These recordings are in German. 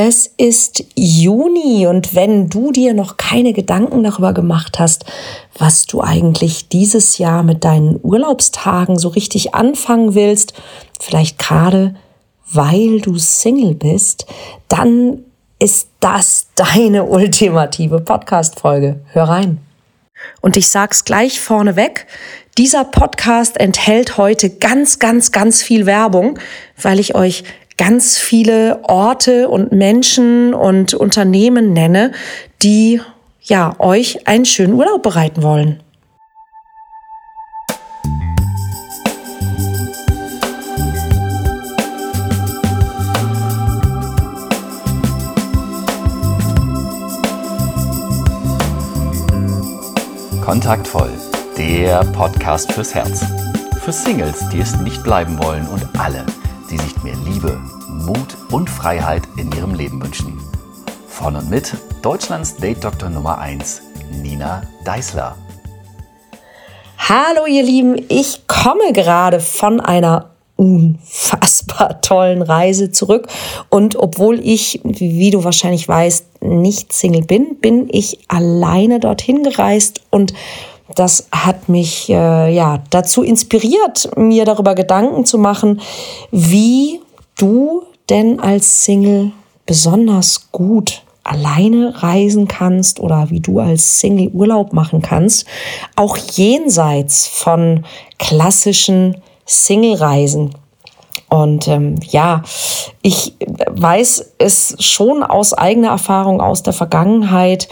Es ist Juni und wenn du dir noch keine Gedanken darüber gemacht hast, was du eigentlich dieses Jahr mit deinen Urlaubstagen so richtig anfangen willst, vielleicht gerade weil du Single bist, dann ist das deine ultimative Podcast-Folge. Hör rein. Und ich sag's gleich vorneweg. Dieser Podcast enthält heute ganz, ganz, ganz viel Werbung, weil ich euch ganz viele Orte und Menschen und Unternehmen nenne, die ja euch einen schönen Urlaub bereiten wollen. Kontaktvoll, der Podcast fürs Herz. Für Singles, die es nicht bleiben wollen und alle, die sich mehr Liebe, Mut und Freiheit in ihrem Leben wünschen. Von und mit Deutschlands Date-Doktor Nummer 1, Nina Deißler. Hallo ihr Lieben, ich komme gerade von einer unfassbar tollen Reise zurück. Und obwohl ich, wie du wahrscheinlich weißt, nicht Single bin, bin ich alleine dorthin gereist und das hat mich äh, ja dazu inspiriert, mir darüber Gedanken zu machen, wie du denn als Single besonders gut alleine reisen kannst oder wie du als Single Urlaub machen kannst, auch jenseits von klassischen Single-Reisen. Und ähm, ja, ich weiß es schon aus eigener Erfahrung aus der Vergangenheit,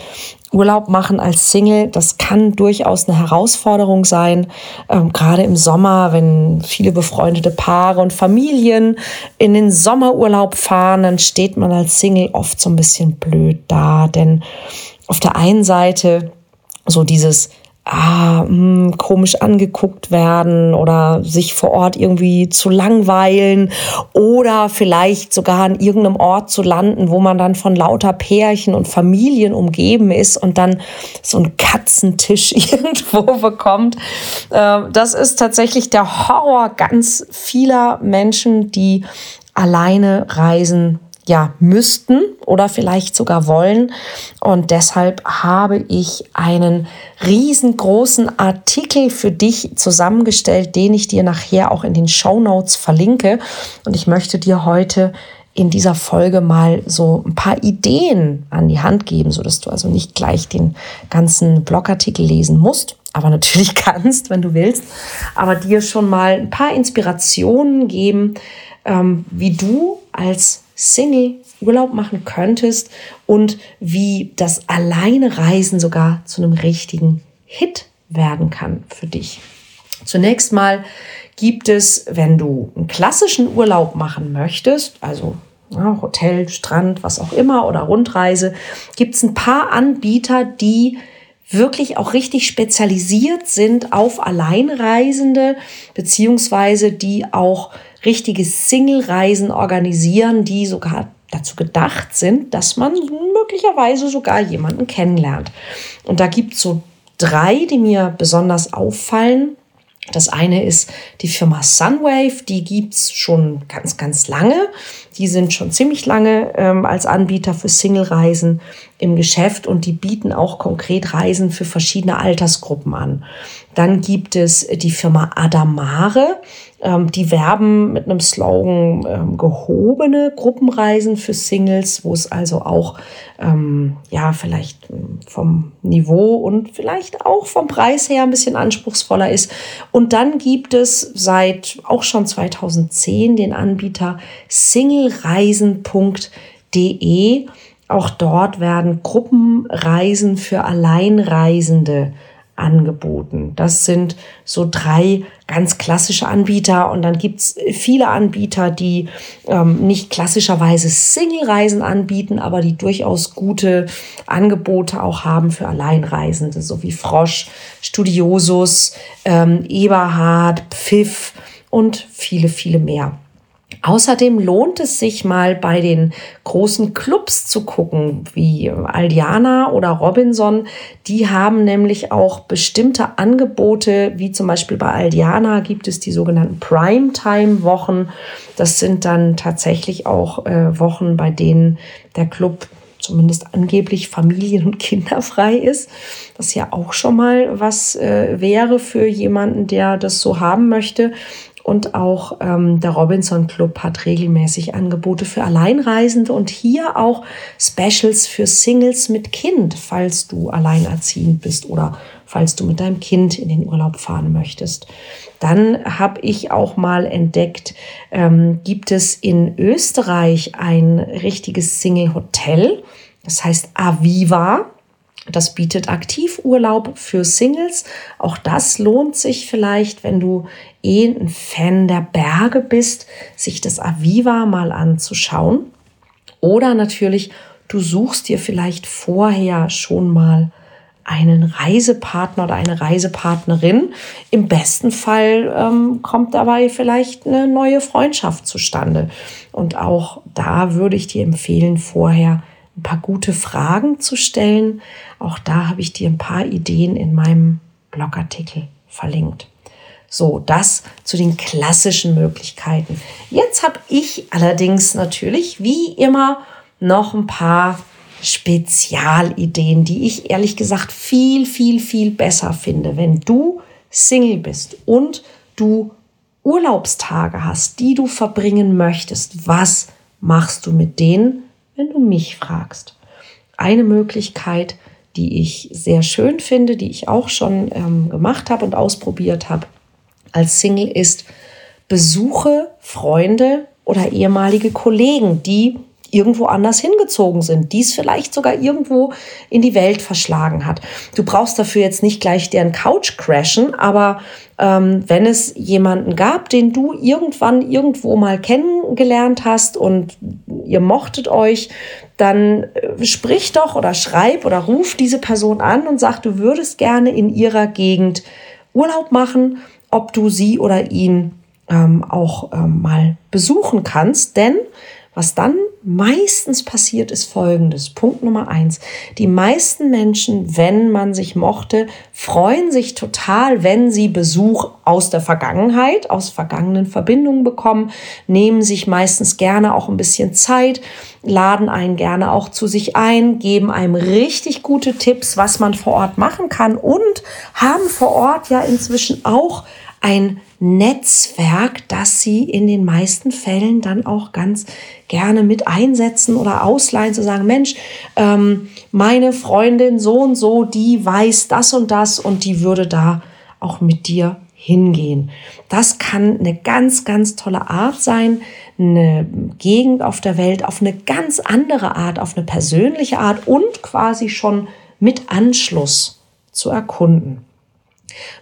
Urlaub machen als Single, das kann durchaus eine Herausforderung sein. Ähm, gerade im Sommer, wenn viele befreundete Paare und Familien in den Sommerurlaub fahren, dann steht man als Single oft so ein bisschen blöd da. Denn auf der einen Seite so dieses ah, mh, hm, komisch angeguckt werden oder sich vor Ort irgendwie zu langweilen oder vielleicht sogar an irgendeinem Ort zu landen, wo man dann von lauter Pärchen und Familien umgeben ist und dann so einen Katzentisch irgendwo bekommt. Äh, das ist tatsächlich der Horror ganz vieler Menschen, die alleine reisen ja, müssten oder vielleicht sogar wollen. Und deshalb habe ich einen riesengroßen Artikel für dich zusammengestellt, den ich dir nachher auch in den Show Notes verlinke. Und ich möchte dir heute in dieser Folge mal so ein paar Ideen an die Hand geben, so dass du also nicht gleich den ganzen Blogartikel lesen musst, aber natürlich kannst, wenn du willst, aber dir schon mal ein paar Inspirationen geben, ähm, wie du als Single Urlaub machen könntest und wie das alleine Reisen sogar zu einem richtigen Hit werden kann für dich. Zunächst mal gibt es, wenn du einen klassischen Urlaub machen möchtest, also ja, Hotel, Strand, was auch immer oder Rundreise, gibt es ein paar Anbieter, die wirklich auch richtig spezialisiert sind auf Alleinreisende, beziehungsweise die auch richtige Single-Reisen organisieren, die sogar dazu gedacht sind, dass man möglicherweise sogar jemanden kennenlernt. Und da gibt es so drei, die mir besonders auffallen. Das eine ist die Firma Sunwave, die gibt es schon ganz, ganz lange. Die sind schon ziemlich lange ähm, als Anbieter für Single-Reisen im Geschäft und die bieten auch konkret Reisen für verschiedene Altersgruppen an. Dann gibt es die Firma Adamare. Ähm, die werben mit einem Slogan ähm, gehobene Gruppenreisen für Singles, wo es also auch ähm, ja vielleicht ähm, vom Niveau und vielleicht auch vom Preis her ein bisschen anspruchsvoller ist. Und dann gibt es seit auch schon 2010 den Anbieter singlereisen.de. Auch dort werden Gruppenreisen für Alleinreisende angeboten. Das sind so drei ganz klassische Anbieter und dann gibt's viele Anbieter, die ähm, nicht klassischerweise Single-Reisen anbieten, aber die durchaus gute Angebote auch haben für Alleinreisende, so wie Frosch, Studiosus, ähm, Eberhard, Pfiff und viele, viele mehr. Außerdem lohnt es sich mal bei den großen Clubs zu gucken, wie Aldiana oder Robinson. Die haben nämlich auch bestimmte Angebote, wie zum Beispiel bei Aldiana gibt es die sogenannten Primetime-Wochen. Das sind dann tatsächlich auch äh, Wochen, bei denen der Club zumindest angeblich familien- und kinderfrei ist. Das ja auch schon mal was äh, wäre für jemanden, der das so haben möchte. Und auch ähm, der Robinson Club hat regelmäßig Angebote für Alleinreisende und hier auch Specials für Singles mit Kind, falls du alleinerziehend bist oder falls du mit deinem Kind in den Urlaub fahren möchtest. Dann habe ich auch mal entdeckt, ähm, gibt es in Österreich ein richtiges Single-Hotel, das heißt Aviva. Das bietet Aktivurlaub für Singles. Auch das lohnt sich vielleicht, wenn du eh ein Fan der Berge bist, sich das Aviva mal anzuschauen. Oder natürlich, du suchst dir vielleicht vorher schon mal einen Reisepartner oder eine Reisepartnerin. Im besten Fall ähm, kommt dabei vielleicht eine neue Freundschaft zustande. Und auch da würde ich dir empfehlen, vorher ein paar gute Fragen zu stellen. Auch da habe ich dir ein paar Ideen in meinem Blogartikel verlinkt. So, das zu den klassischen Möglichkeiten. Jetzt habe ich allerdings natürlich, wie immer, noch ein paar Spezialideen, die ich ehrlich gesagt viel, viel, viel besser finde. Wenn du Single bist und du Urlaubstage hast, die du verbringen möchtest, was machst du mit denen? Wenn du mich fragst. Eine Möglichkeit, die ich sehr schön finde, die ich auch schon ähm, gemacht habe und ausprobiert habe als Single, ist, besuche Freunde oder ehemalige Kollegen, die irgendwo anders hingezogen sind, die es vielleicht sogar irgendwo in die Welt verschlagen hat. Du brauchst dafür jetzt nicht gleich deren Couch crashen, aber ähm, wenn es jemanden gab, den du irgendwann irgendwo mal kennengelernt hast und ihr mochtet euch, dann äh, sprich doch oder schreib oder ruf diese Person an und sag, du würdest gerne in ihrer Gegend Urlaub machen, ob du sie oder ihn ähm, auch ähm, mal besuchen kannst, denn was dann meistens passiert, ist Folgendes. Punkt Nummer eins. Die meisten Menschen, wenn man sich mochte, freuen sich total, wenn sie Besuch aus der Vergangenheit, aus vergangenen Verbindungen bekommen, nehmen sich meistens gerne auch ein bisschen Zeit, laden einen gerne auch zu sich ein, geben einem richtig gute Tipps, was man vor Ort machen kann und haben vor Ort ja inzwischen auch ein Netzwerk, das sie in den meisten Fällen dann auch ganz gerne mit einsetzen oder ausleihen, zu sagen, Mensch, ähm, meine Freundin so und so, die weiß das und das und die würde da auch mit dir hingehen. Das kann eine ganz, ganz tolle Art sein, eine Gegend auf der Welt auf eine ganz andere Art, auf eine persönliche Art und quasi schon mit Anschluss zu erkunden.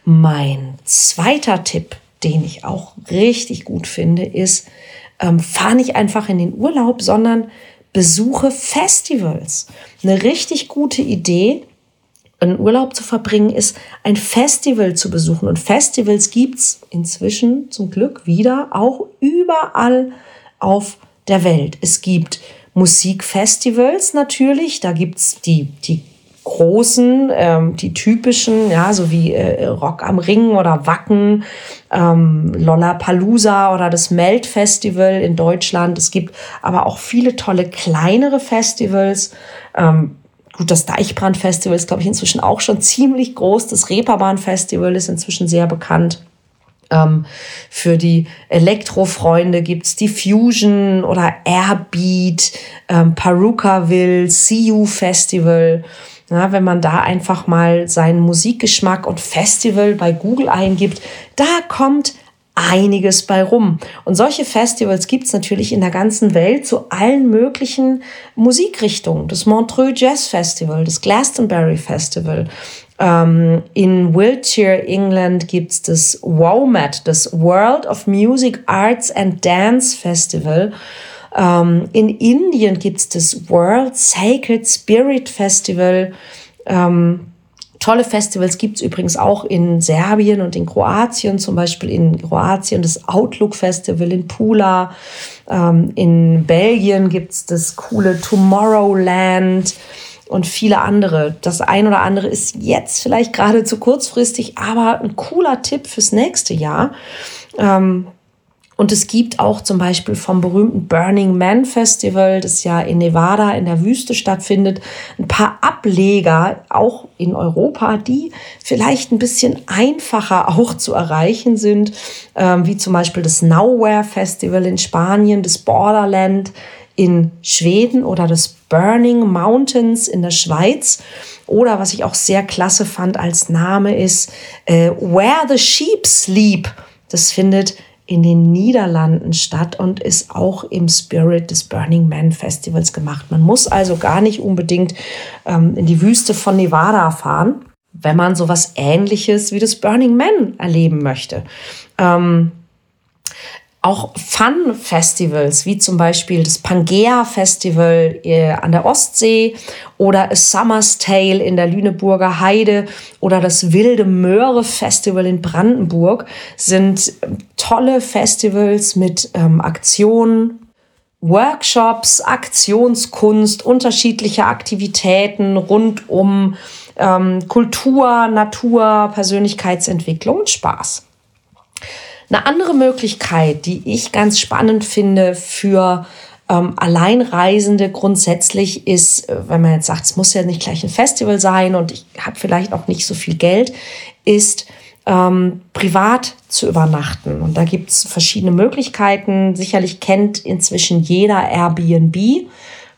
Mein zweiter Tipp den ich auch richtig gut finde, ist, ähm, fahr nicht einfach in den Urlaub, sondern besuche Festivals. Eine richtig gute Idee, einen Urlaub zu verbringen, ist ein Festival zu besuchen. Und Festivals gibt es inzwischen zum Glück wieder auch überall auf der Welt. Es gibt Musikfestivals natürlich, da gibt es die, die großen, ähm, die typischen, ja, so wie äh, Rock am Ring oder Wacken, ähm, Lollapalooza oder das Melt Festival in Deutschland. Es gibt aber auch viele tolle kleinere Festivals. Ähm, gut, das Deichbrand Festival ist, glaube ich, inzwischen auch schon ziemlich groß. Das Reeperbahn Festival ist inzwischen sehr bekannt. Ähm, für die Elektrofreunde gibt's die Fusion oder Airbeat, ähm, Perukaville, CU Festival. Ja, wenn man da einfach mal seinen Musikgeschmack und Festival bei Google eingibt, da kommt einiges bei rum. Und solche Festivals gibt es natürlich in der ganzen Welt zu allen möglichen Musikrichtungen. Das Montreux Jazz Festival, das Glastonbury Festival. Ähm, in Wiltshire, England, gibt es das WOMAD, das World of Music, Arts and Dance Festival. Ähm, in Indien gibt es das World Sacred Spirit Festival. Ähm, Tolle Festivals gibt es übrigens auch in Serbien und in Kroatien, zum Beispiel in Kroatien das Outlook Festival in Pula. Ähm, in Belgien gibt es das coole Tomorrowland und viele andere. Das ein oder andere ist jetzt vielleicht gerade zu kurzfristig, aber ein cooler Tipp fürs nächste Jahr. Ähm, und es gibt auch zum Beispiel vom berühmten Burning Man Festival, das ja in Nevada in der Wüste stattfindet, ein paar Ableger auch in Europa, die vielleicht ein bisschen einfacher auch zu erreichen sind, ähm, wie zum Beispiel das Nowhere Festival in Spanien, das Borderland in Schweden oder das Burning Mountains in der Schweiz. Oder was ich auch sehr klasse fand als Name ist äh, Where the Sheep Sleep. Das findet in den Niederlanden statt und ist auch im Spirit des Burning Man Festivals gemacht. Man muss also gar nicht unbedingt ähm, in die Wüste von Nevada fahren, wenn man sowas ähnliches wie das Burning Man erleben möchte. Ähm, auch Fun-Festivals, wie zum Beispiel das Pangea Festival äh, an der Ostsee oder A Summer's Tale in der Lüneburger Heide oder das Wilde Möhre Festival in Brandenburg, sind ähm, tolle Festivals mit ähm, Aktionen, Workshops, Aktionskunst, unterschiedliche Aktivitäten rund um ähm, Kultur, Natur, Persönlichkeitsentwicklung und Spaß. Eine andere Möglichkeit, die ich ganz spannend finde für ähm, Alleinreisende grundsätzlich ist, äh, wenn man jetzt sagt, es muss ja nicht gleich ein Festival sein und ich habe vielleicht auch nicht so viel Geld, ist ähm, privat zu übernachten. Und da gibt es verschiedene Möglichkeiten. Sicherlich kennt inzwischen jeder Airbnb,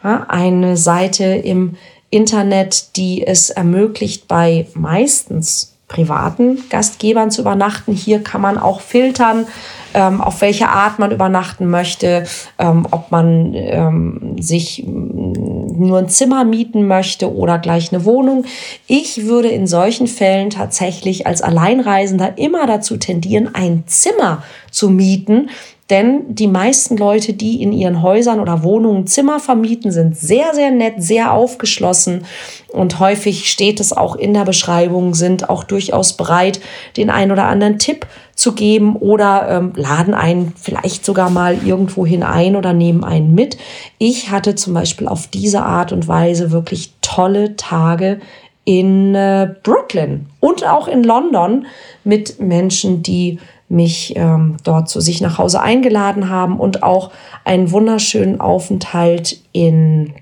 ja, eine Seite im Internet, die es ermöglicht, bei meistens privaten Gastgebern zu übernachten. Hier kann man auch filtern, ähm, auf welche Art man übernachten möchte, ähm, ob man ähm, sich nur ein Zimmer mieten möchte oder gleich eine Wohnung. Ich würde in solchen Fällen tatsächlich als Alleinreisender immer dazu tendieren, ein Zimmer zu mieten, denn die meisten Leute, die in ihren Häusern oder Wohnungen Zimmer vermieten, sind sehr, sehr nett, sehr aufgeschlossen und häufig steht es auch in der Beschreibung, sind auch durchaus bereit, den ein oder anderen Tipp zu geben oder ähm, laden einen vielleicht sogar mal irgendwo hinein oder nehmen einen mit. Ich hatte zum Beispiel auf diese Art und Weise wirklich tolle Tage in äh, Brooklyn und auch in London mit Menschen, die mich ähm, dort zu sich nach Hause eingeladen haben und auch einen wunderschönen Aufenthalt in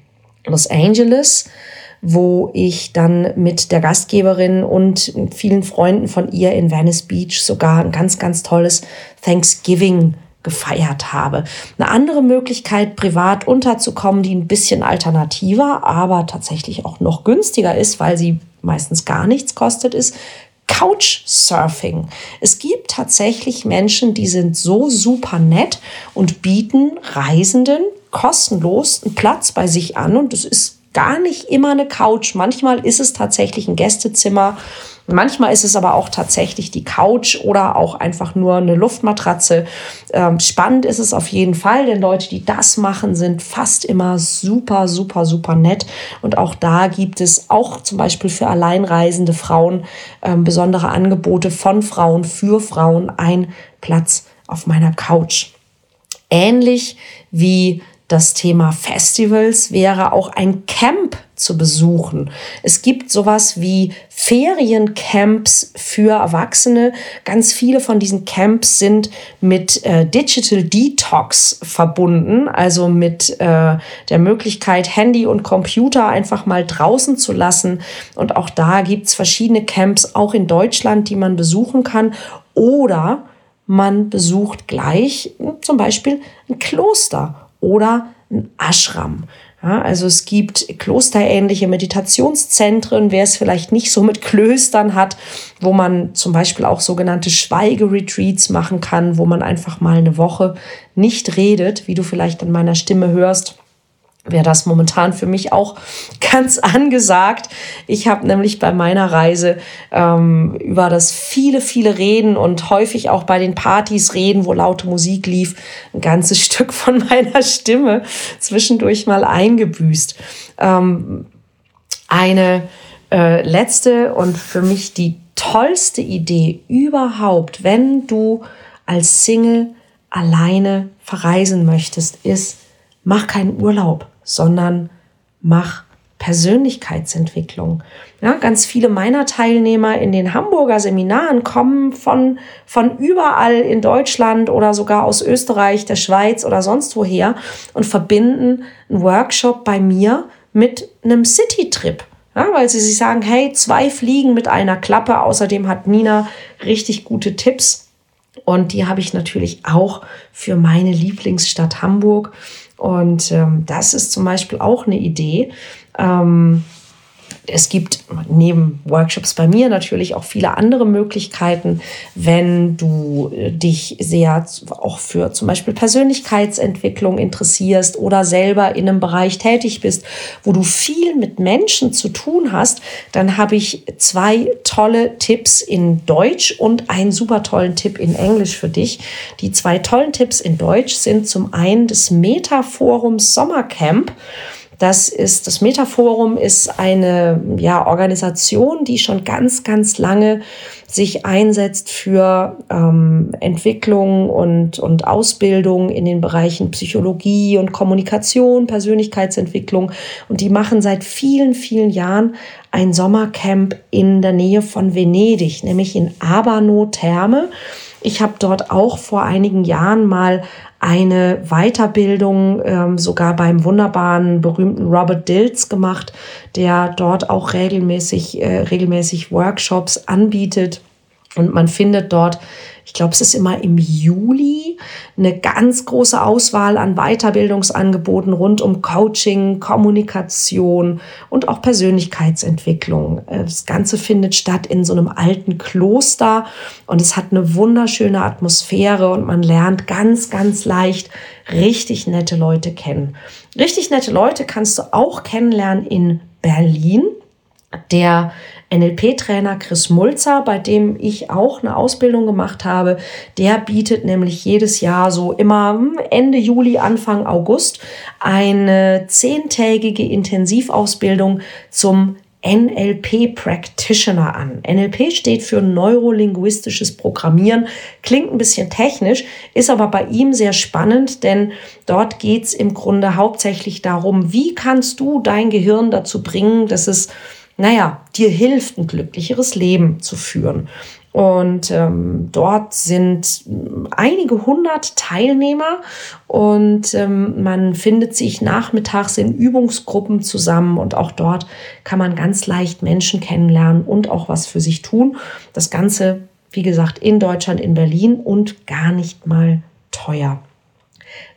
Los Angeles, wo ich dann mit der Gastgeberin und vielen Freunden von ihr in Venice Beach sogar ein ganz, ganz tolles Thanksgiving gefeiert habe. Eine andere Möglichkeit, privat unterzukommen, die ein bisschen alternativer, aber tatsächlich auch noch günstiger ist, weil sie meistens gar nichts kostet, ist Couchsurfing. Es gibt tatsächlich Menschen, die sind so super nett und bieten Reisenden kostenlos einen Platz bei sich an und es ist gar nicht immer eine Couch. Manchmal ist es tatsächlich ein Gästezimmer Manchmal ist es aber auch tatsächlich die Couch oder auch einfach nur eine Luftmatratze. Ähm, spannend ist es auf jeden Fall, denn Leute, die das machen, sind fast immer super, super, super nett. Und auch da gibt es auch zum Beispiel für alleinreisende Frauen ähm, besondere Angebote von Frauen für Frauen. Ein Platz auf meiner Couch. Ähnlich wie das Thema Festivals wäre auch ein Camp zu besuchen. Es gibt sowas wie Feriencamps für Erwachsene. Ganz viele von diesen Camps sind mit äh, Digital Detox verbunden, also mit äh, der Möglichkeit, Handy und Computer einfach mal draußen zu lassen. Und auch da gibt es verschiedene Camps, auch in Deutschland, die man besuchen kann. Oder man besucht gleich hm, zum Beispiel ein Kloster oder ein Ashram. Ja, also es gibt klosterähnliche Meditationszentren, wer es vielleicht nicht so mit Klöstern hat, wo man zum Beispiel auch sogenannte Schweigeretreats machen kann, wo man einfach mal eine Woche nicht redet, wie du vielleicht an meiner Stimme hörst wäre das momentan für mich auch ganz angesagt. Ich habe nämlich bei meiner Reise ähm, über das viele, viele Reden und häufig auch bei den Partys reden, wo laute Musik lief, ein ganzes Stück von meiner Stimme zwischendurch mal eingebüßt. Ähm, eine äh, letzte und für mich die tollste Idee überhaupt, wenn du als Single alleine verreisen möchtest, ist, mach keinen Urlaub, sondern mach Persönlichkeitsentwicklung. Ja, ganz viele meiner Teilnehmer in den Hamburger Seminaren kommen von, von überall in Deutschland oder sogar aus Österreich, der Schweiz oder sonst woher und verbinden einen Workshop bei mir mit einem City-Trip. Ja, weil sie sich sagen, hey, zwei Fliegen mit einer Klappe. Außerdem hat Nina richtig gute Tipps. Und die habe ich natürlich auch für meine Lieblingsstadt Hamburg. Und ähm, das ist zum Beispiel auch eine Idee. Ähm, es gibt neben Workshops bei mir natürlich auch viele andere Möglichkeiten, wenn du äh, dich sehr auch für zum Beispiel Persönlichkeitsentwicklung interessierst oder selber in einem Bereich tätig bist, wo du viel mit Menschen zu tun hast, dann habe ich zwei tolle Tipps in Deutsch und einen super tollen Tipp in Englisch für dich. Die zwei tollen Tipps in Deutsch sind zum einen das Metaforums Sommercamp. Das ist, das Metaforum ist eine ja, Organisation, die schon ganz, ganz lange sich einsetzt für ähm, Entwicklung und, und Ausbildung in den Bereichen Psychologie und Kommunikation, Persönlichkeitsentwicklung. Und die machen seit vielen, vielen Jahren ein Sommercamp in der Nähe von Venedig, nämlich in Abano Therme. Ich habe dort auch vor einigen Jahren mal eine Weiterbildung ähm, sogar beim wunderbaren, berühmten Robert Dills gemacht, der dort auch regelmäßig, äh, regelmäßig Workshops anbietet. Und man findet dort glaube, es ist immer im Juli eine ganz große Auswahl an Weiterbildungsangeboten rund um Coaching, Kommunikation und auch Persönlichkeitsentwicklung. Äh, das Ganze findet statt in so einem alten Kloster und es hat eine wunderschöne Atmosphäre und man lernt ganz, ganz leicht richtig nette Leute kennen. Richtig nette Leute kannst du auch kennenlernen in Berlin. Der NLP-Trainer Chris Mulzer, bei dem ich auch eine Ausbildung gemacht habe, der bietet nämlich jedes Jahr so immer Ende Juli, Anfang August eine zehntägige Intensivausbildung zum NLP Practitioner an. NLP steht für neurolinguistisches Programmieren, klingt ein bisschen technisch, ist aber bei ihm sehr spannend, denn dort geht es im Grunde hauptsächlich darum, wie kannst du dein Gehirn dazu bringen, dass es naja, dir hilft, ein glücklicheres Leben zu führen. Und ähm, dort sind einige hundert Teilnehmer und ähm, man findet sich nachmittags in Übungsgruppen zusammen und auch dort kann man ganz leicht Menschen kennenlernen und auch was für sich tun. Das Ganze, wie gesagt, in Deutschland, in Berlin und gar nicht mal teuer.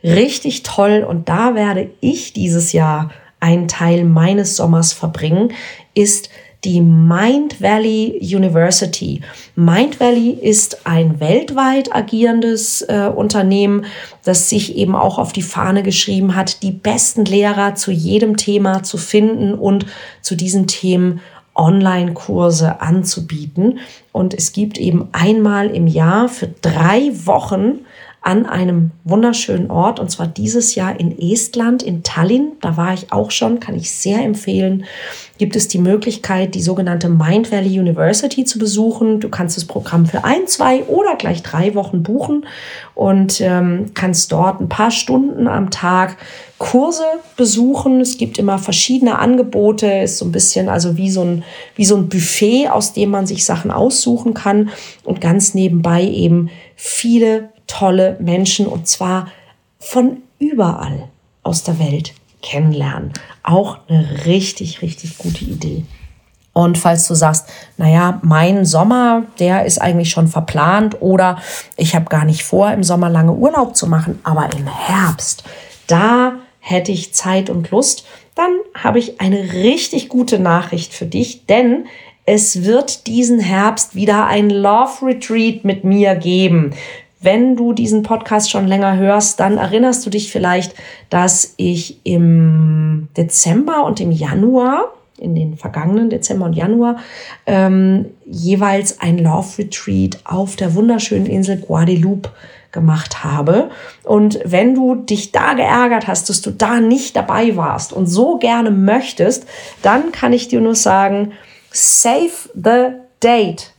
Richtig toll und da werde ich dieses Jahr einen Teil meines Sommers verbringen, ist die Mind Valley University. Mind Valley ist ein weltweit agierendes äh, Unternehmen, das sich eben auch auf die Fahne geschrieben hat, die besten Lehrer zu jedem Thema zu finden und zu diesen Themen Online-Kurse anzubieten. Und es gibt eben einmal im Jahr für drei Wochen an einem wunderschönen Ort und zwar dieses Jahr in Estland, in Tallinn. Da war ich auch schon, kann ich sehr empfehlen. Gibt es die Möglichkeit, die sogenannte Mind Valley University zu besuchen. Du kannst das Programm für ein, zwei oder gleich drei Wochen buchen und ähm, kannst dort ein paar Stunden am Tag Kurse besuchen. Es gibt immer verschiedene Angebote, ist so ein bisschen also wie so ein, wie so ein Buffet, aus dem man sich Sachen aussuchen kann und ganz nebenbei eben viele tolle Menschen und zwar von überall aus der Welt kennenlernen. Auch eine richtig, richtig gute Idee. Und falls du sagst, naja, mein Sommer, der ist eigentlich schon verplant oder ich habe gar nicht vor, im Sommer lange Urlaub zu machen, aber im Herbst, da hätte ich Zeit und Lust, dann habe ich eine richtig gute Nachricht für dich, denn es wird diesen Herbst wieder ein Love Retreat mit mir geben. Wenn du diesen Podcast schon länger hörst, dann erinnerst du dich vielleicht, dass ich im Dezember und im Januar, in den vergangenen Dezember und Januar, ähm, jeweils ein Love Retreat auf der wunderschönen Insel Guadeloupe gemacht habe. Und wenn du dich da geärgert hast, dass du da nicht dabei warst und so gerne möchtest, dann kann ich dir nur sagen, Save the date.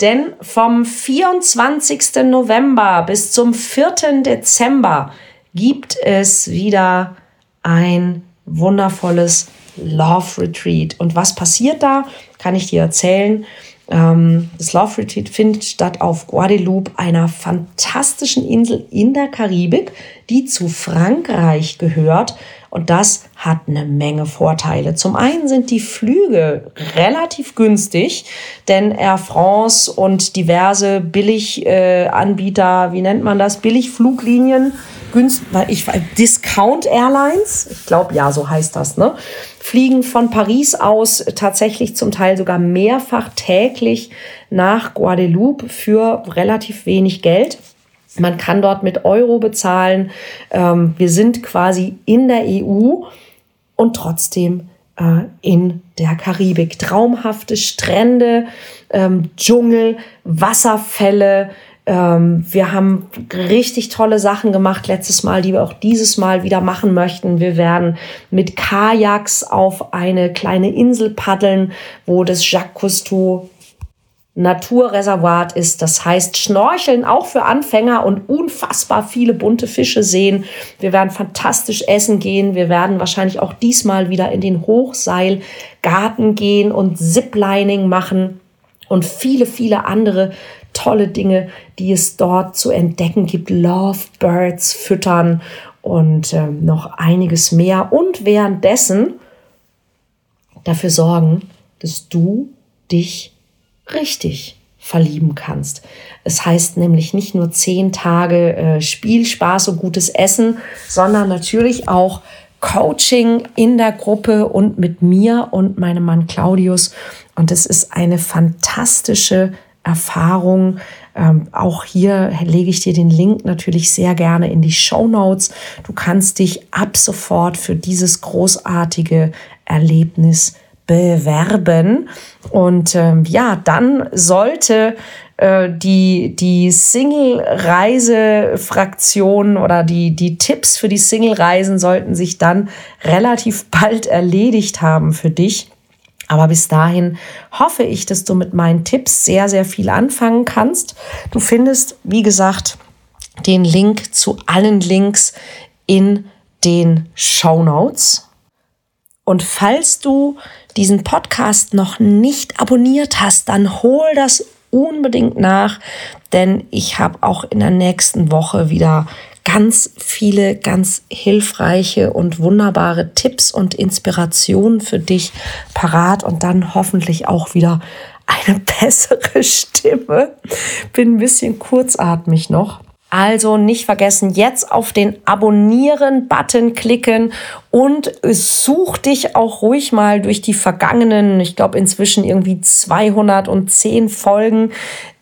Denn vom 24. November bis zum 4. Dezember gibt es wieder ein wundervolles Love Retreat. Und was passiert da, kann ich dir erzählen. Ähm, das Love Retreat findet statt auf Guadeloupe, einer fantastischen Insel in der Karibik, die zu Frankreich gehört. Und das hat eine Menge Vorteile. Zum einen sind die Flüge relativ günstig, denn Air France und diverse Billiganbieter, wie nennt man das, Billigfluglinien, ich Discount Airlines, ich glaube ja, so heißt das, ne? fliegen von Paris aus tatsächlich zum Teil sogar mehrfach täglich nach Guadeloupe für relativ wenig Geld. Man kann dort mit Euro bezahlen. Ähm, wir sind quasi in der EU und trotzdem äh, in der Karibik. Traumhafte Strände, ähm, Dschungel, Wasserfälle, ähm, wir haben richtig tolle Sachen gemacht letztes Mal, die wir auch dieses Mal wieder machen möchten. Wir werden mit Kajaks auf eine kleine Insel paddeln, wo das Jacques Cousteau Naturreservat ist. Das heißt, Schnorcheln auch für Anfänger und unfassbar viele bunte Fische sehen. Wir werden fantastisch essen gehen. Wir werden wahrscheinlich auch diesmal wieder in den Hochseilgarten gehen und Ziplining machen und viele, viele andere tolle Dinge, die es dort zu entdecken gibt. Lovebirds füttern und äh, noch einiges mehr. Und währenddessen dafür sorgen, dass du dich richtig verlieben kannst. Es heißt nämlich nicht nur zehn Tage äh, Spielspaß und gutes Essen, sondern natürlich auch Coaching in der Gruppe und mit mir und meinem Mann Claudius. Und es ist eine fantastische Erfahrung. Ähm, auch hier lege ich dir den Link natürlich sehr gerne in die Show Notes. Du kannst dich ab sofort für dieses großartige Erlebnis bewerben. Und ähm, ja, dann sollte äh, die, die Single-Reise-Fraktion oder die, die Tipps für die Single-Reisen sollten sich dann relativ bald erledigt haben für dich. Aber bis dahin hoffe ich, dass du mit meinen Tipps sehr, sehr viel anfangen kannst. Du findest, wie gesagt, den Link zu allen Links in den Show Notes. Und falls du diesen Podcast noch nicht abonniert hast, dann hol das unbedingt nach, denn ich habe auch in der nächsten Woche wieder ganz viele ganz hilfreiche und wunderbare Tipps und Inspirationen für dich parat und dann hoffentlich auch wieder eine bessere Stimme. Bin ein bisschen kurzatmig noch. Also nicht vergessen, jetzt auf den Abonnieren-Button klicken und such dich auch ruhig mal durch die vergangenen, ich glaube inzwischen irgendwie 210 Folgen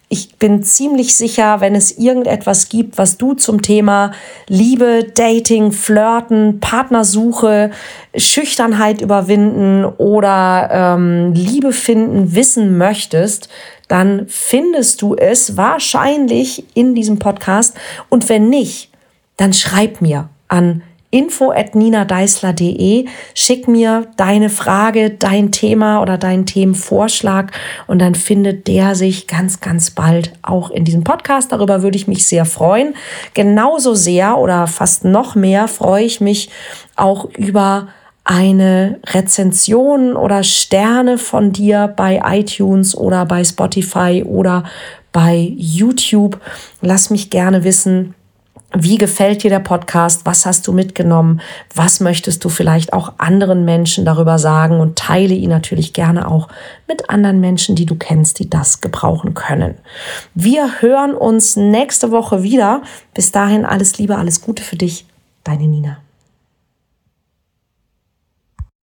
ich bin ziemlich sicher, wenn es irgendetwas gibt, was du zum Thema Liebe, Dating, Flirten, Partnersuche, Schüchternheit überwinden oder ähm, Liebe finden wissen möchtest, dann findest du es wahrscheinlich in diesem Podcast. Und wenn nicht, dann schreib mir an info@ninadeisler.de. Schick mir deine Frage, dein Thema oder deinen Themenvorschlag und dann findet der sich ganz, ganz bald auch in diesem Podcast. Darüber würde ich mich sehr freuen. Genauso sehr oder fast noch mehr freue ich mich auch über eine Rezension oder Sterne von dir bei iTunes oder bei Spotify oder bei YouTube. Lass mich gerne wissen, wie gefällt dir der Podcast? Was hast du mitgenommen? Was möchtest du vielleicht auch anderen Menschen darüber sagen? Und teile ihn natürlich gerne auch mit anderen Menschen, die du kennst, die das gebrauchen können. Wir hören uns nächste Woche wieder. Bis dahin alles Liebe, alles Gute für dich. Deine Nina.